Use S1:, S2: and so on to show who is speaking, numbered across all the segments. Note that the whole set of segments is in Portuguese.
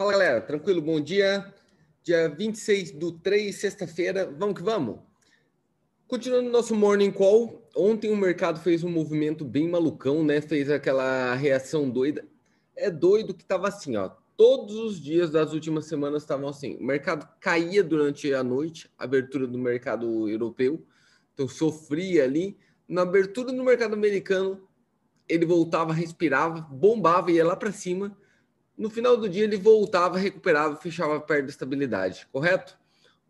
S1: Fala galera, tranquilo? Bom dia. Dia 26 do 3, sexta-feira. Vamos que vamos. Continuando nosso morning call, ontem o mercado fez um movimento bem malucão, né? Fez aquela reação doida. É doido que tava assim, ó. Todos os dias das últimas semanas estavam assim. O mercado caía durante a noite, abertura do mercado europeu. Então sofria ali. Na abertura do mercado americano, ele voltava, respirava, bombava, ia lá para cima no final do dia, ele voltava, recuperava, fechava perto da estabilidade, correto?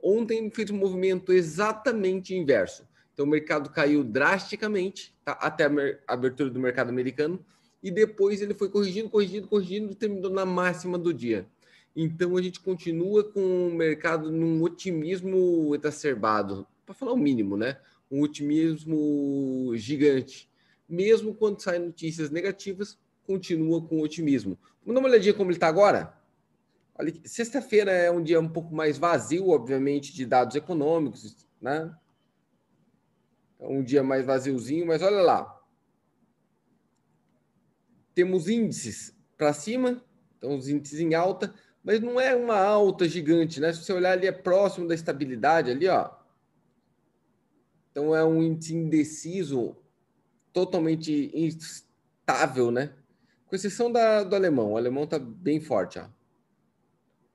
S1: Ontem fez um movimento exatamente inverso. Então, o mercado caiu drasticamente tá? até a abertura do mercado americano e depois ele foi corrigindo, corrigindo, corrigindo e terminou na máxima do dia. Então, a gente continua com o mercado num otimismo exacerbado, para falar o mínimo, né? Um otimismo gigante. Mesmo quando saem notícias negativas, continua com otimismo. Vamos dar uma olhadinha como ele está agora? Sexta-feira é um dia um pouco mais vazio, obviamente, de dados econômicos, né? É um dia mais vaziozinho, mas olha lá. Temos índices para cima, então os índices em alta, mas não é uma alta gigante, né? Se você olhar ali, é próximo da estabilidade ali, ó. Então é um índice indeciso, totalmente instável, né? Com exceção da, do alemão. O alemão está bem forte. Ó.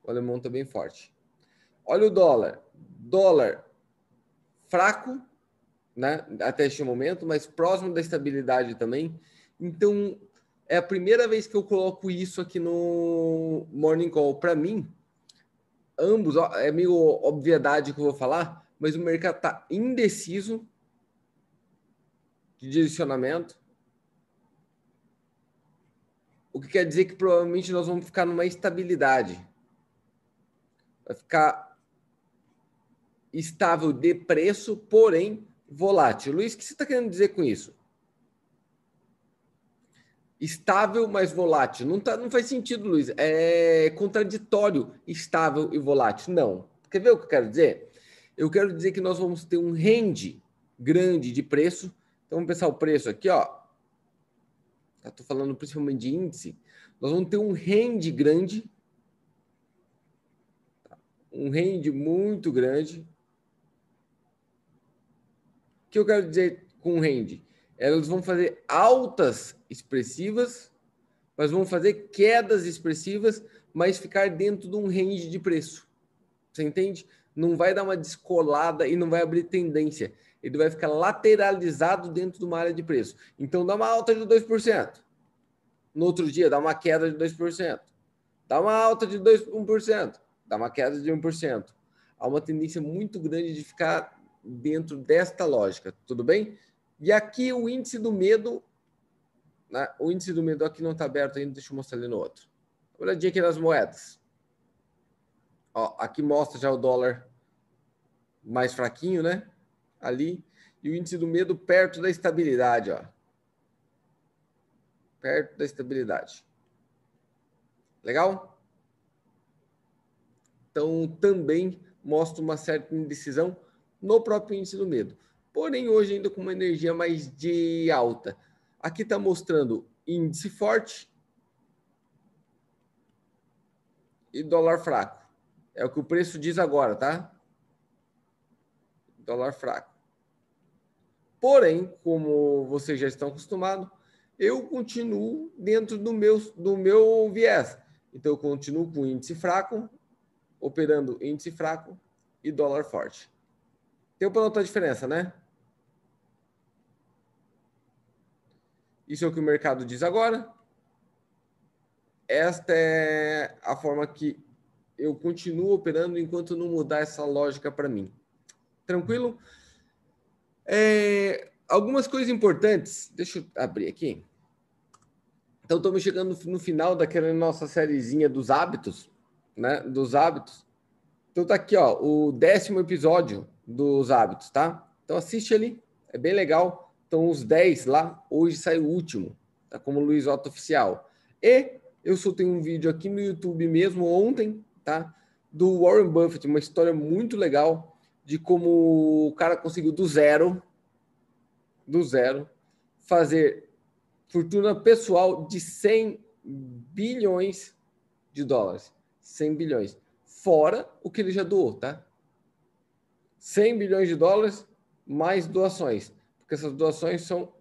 S1: O alemão está bem forte. Olha o dólar. Dólar fraco, né? Até este momento, mas próximo da estabilidade também. Então, é a primeira vez que eu coloco isso aqui no Morning Call. Para mim, ambos, ó, é meio obviedade que eu vou falar, mas o mercado está indeciso de direcionamento o que quer dizer que provavelmente nós vamos ficar numa estabilidade. Vai ficar estável de preço, porém volátil. Luiz, o que você está querendo dizer com isso? Estável, mas volátil. Não, tá, não faz sentido, Luiz. É contraditório estável e volátil. Não. Quer ver o que eu quero dizer? Eu quero dizer que nós vamos ter um range grande de preço. Então, vamos pensar o preço aqui, ó estou falando principalmente de índice, nós vamos ter um rende grande, um rende muito grande. O que eu quero dizer com rende? Elas vão fazer altas expressivas, mas vão fazer quedas expressivas, mas ficar dentro de um range de preço. Você entende? Não vai dar uma descolada e não vai abrir tendência ele vai ficar lateralizado dentro de uma área de preço. Então, dá uma alta de 2%. No outro dia, dá uma queda de 2%. Dá uma alta de 2, 1%. Dá uma queda de 1%. Há uma tendência muito grande de ficar dentro desta lógica. Tudo bem? E aqui o índice do medo. Né? O índice do medo aqui não está aberto ainda. Deixa eu mostrar ali no outro. Olhadinha aqui nas moedas. Ó, aqui mostra já o dólar mais fraquinho, né? Ali e o índice do medo perto da estabilidade, ó. Perto da estabilidade. Legal? Então, também mostra uma certa indecisão no próprio índice do medo. Porém, hoje ainda com uma energia mais de alta. Aqui está mostrando índice forte e dólar fraco. É o que o preço diz agora, tá? Dólar fraco. Porém, como vocês já estão acostumados, eu continuo dentro do meu, do meu viés. Então, eu continuo com índice fraco, operando índice fraco e dólar forte. Tem para notar a diferença, né? Isso é o que o mercado diz agora. Esta é a forma que eu continuo operando enquanto não mudar essa lógica para mim. Tranquilo? É, algumas coisas importantes, deixa eu abrir aqui. Então, estamos chegando no final daquela nossa sériezinha dos hábitos, né? Dos hábitos. Então, tá aqui, ó, o décimo episódio dos hábitos, tá? Então, assiste ali, é bem legal. Então, os 10 lá, hoje sai o último, tá? Como Luiz Otto Oficial. E eu soltei um vídeo aqui no YouTube mesmo ontem, tá? Do Warren Buffett, uma história muito legal de como o cara conseguiu do zero, do zero, fazer fortuna pessoal de 100 bilhões de dólares. 100 bilhões. Fora o que ele já doou, tá? 100 bilhões de dólares mais doações. Porque essas doações são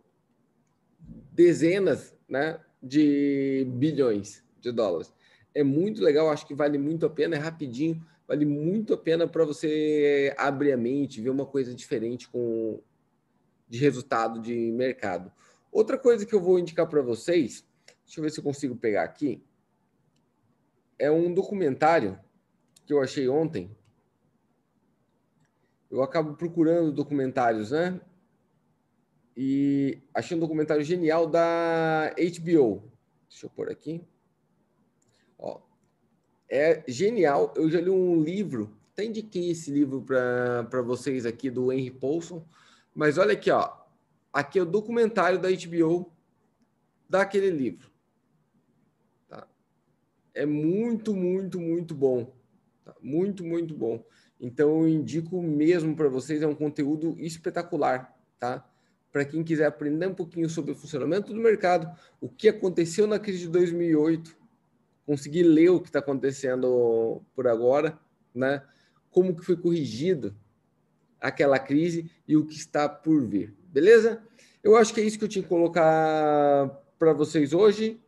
S1: dezenas né, de bilhões de dólares. É muito legal, acho que vale muito a pena, é rapidinho, vale muito a pena para você abrir a mente, ver uma coisa diferente com de resultado de mercado. Outra coisa que eu vou indicar para vocês, deixa eu ver se eu consigo pegar aqui, é um documentário que eu achei ontem. Eu acabo procurando documentários, né? E achei um documentário genial da HBO. Deixa eu pôr aqui. Ó, é genial. Eu já li um livro, até indiquei esse livro para vocês aqui do Henry Paulson. Mas olha aqui, ó. Aqui é o documentário da HBO daquele livro. Tá? É muito, muito, muito bom. Tá? Muito, muito bom. Então eu indico mesmo para vocês, é um conteúdo espetacular, tá? Para quem quiser aprender um pouquinho sobre o funcionamento do mercado, o que aconteceu na crise de 2008, conseguir ler o que está acontecendo por agora, né? Como que foi corrigido aquela crise e o que está por vir. Beleza? Eu acho que é isso que eu tinha que colocar para vocês hoje.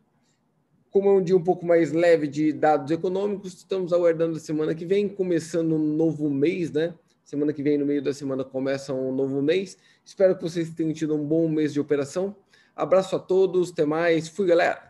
S1: Como é um dia um pouco mais leve de dados econômicos, estamos aguardando a semana que vem, começando um novo mês, né? Semana que vem, no meio da semana, começa um novo mês. Espero que vocês tenham tido um bom mês de operação. Abraço a todos, até mais. Fui, galera!